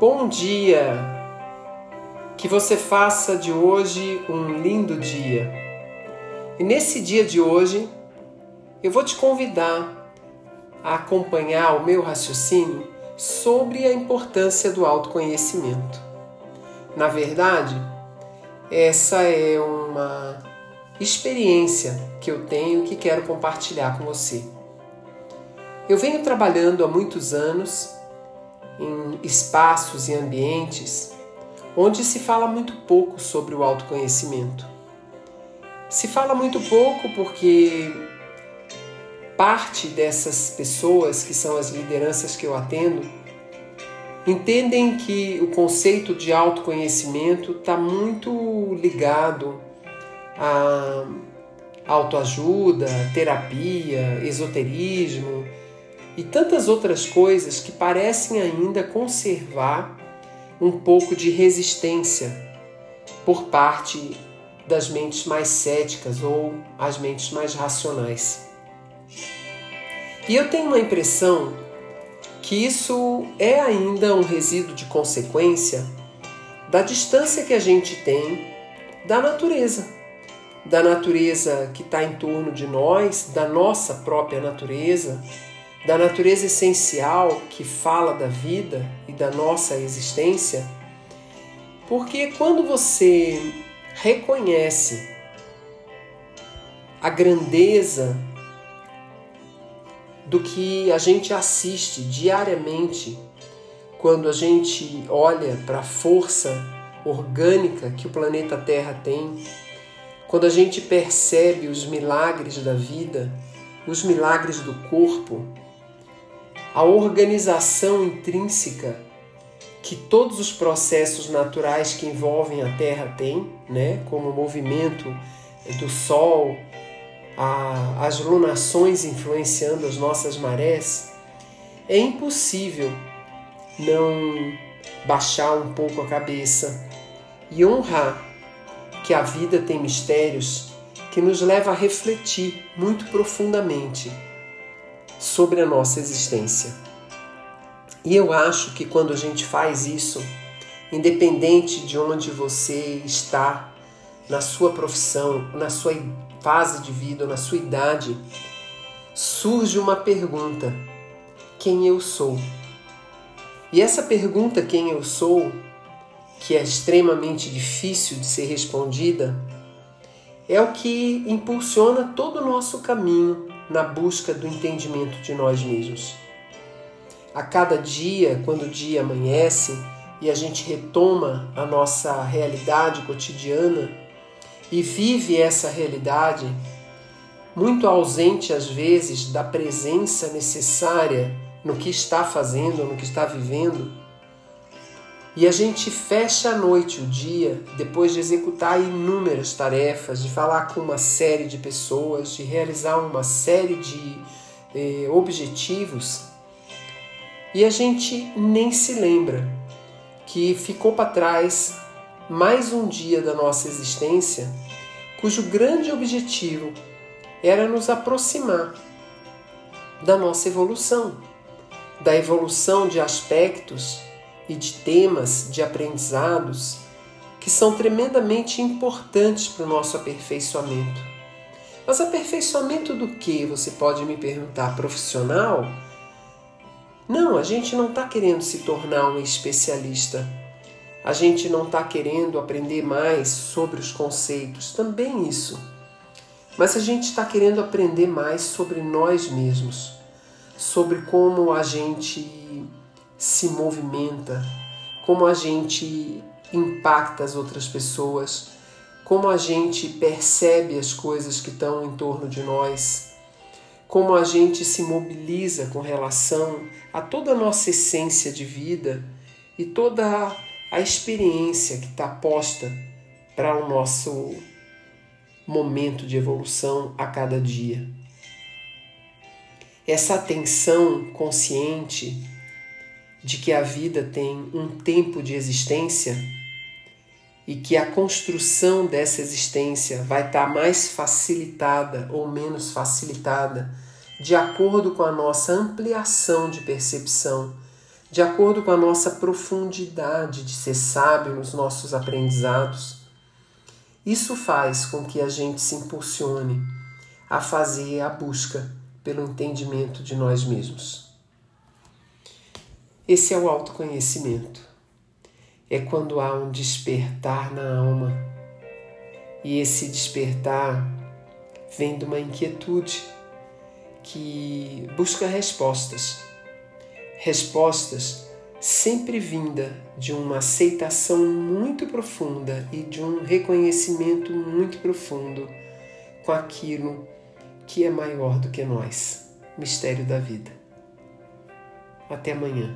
Bom dia! Que você faça de hoje um lindo dia. E nesse dia de hoje, eu vou te convidar a acompanhar o meu raciocínio sobre a importância do autoconhecimento. Na verdade, essa é uma experiência que eu tenho que quero compartilhar com você. Eu venho trabalhando há muitos anos em espaços e ambientes onde se fala muito pouco sobre o autoconhecimento. Se fala muito pouco porque parte dessas pessoas, que são as lideranças que eu atendo, entendem que o conceito de autoconhecimento está muito ligado a autoajuda, terapia, esoterismo e tantas outras coisas que parecem ainda conservar um pouco de resistência por parte das mentes mais céticas ou as mentes mais racionais. E eu tenho uma impressão que isso é ainda um resíduo de consequência da distância que a gente tem da natureza, da natureza que está em torno de nós, da nossa própria natureza, da natureza essencial que fala da vida e da nossa existência, porque quando você reconhece a grandeza do que a gente assiste diariamente quando a gente olha para a força orgânica que o planeta Terra tem, quando a gente percebe os milagres da vida, os milagres do corpo, a organização intrínseca que todos os processos naturais que envolvem a Terra têm, né, como o movimento do Sol, a, as lunações influenciando as nossas marés, é impossível não baixar um pouco a cabeça e honrar que a vida tem mistérios que nos leva a refletir muito profundamente sobre a nossa existência. E eu acho que quando a gente faz isso, independente de onde você está, na sua profissão, na sua fase de vida, na sua idade, surge uma pergunta: quem eu sou? E essa pergunta, quem eu sou, que é extremamente difícil de ser respondida, é o que impulsiona todo o nosso caminho na busca do entendimento de nós mesmos. A cada dia, quando o dia amanhece e a gente retoma a nossa realidade cotidiana e vive essa realidade, muito ausente às vezes da presença necessária no que está fazendo, no que está vivendo, e a gente fecha a noite, o dia, depois de executar inúmeras tarefas, de falar com uma série de pessoas, de realizar uma série de eh, objetivos, e a gente nem se lembra que ficou para trás mais um dia da nossa existência, cujo grande objetivo era nos aproximar da nossa evolução, da evolução de aspectos e de temas, de aprendizados que são tremendamente importantes para o nosso aperfeiçoamento. Mas aperfeiçoamento do que? Você pode me perguntar, profissional? Não, a gente não está querendo se tornar um especialista. A gente não está querendo aprender mais sobre os conceitos, também isso. Mas a gente está querendo aprender mais sobre nós mesmos, sobre como a gente se movimenta, como a gente impacta as outras pessoas, como a gente percebe as coisas que estão em torno de nós, como a gente se mobiliza com relação a toda a nossa essência de vida e toda a experiência que está posta para o nosso momento de evolução a cada dia. Essa atenção consciente de que a vida tem um tempo de existência e que a construção dessa existência vai estar tá mais facilitada ou menos facilitada de acordo com a nossa ampliação de percepção, de acordo com a nossa profundidade de ser sábio nos nossos aprendizados. Isso faz com que a gente se impulsione a fazer a busca pelo entendimento de nós mesmos. Esse é o autoconhecimento. É quando há um despertar na alma. E esse despertar vem de uma inquietude que busca respostas. Respostas sempre vinda de uma aceitação muito profunda e de um reconhecimento muito profundo com aquilo que é maior do que nós mistério da vida. Até amanhã.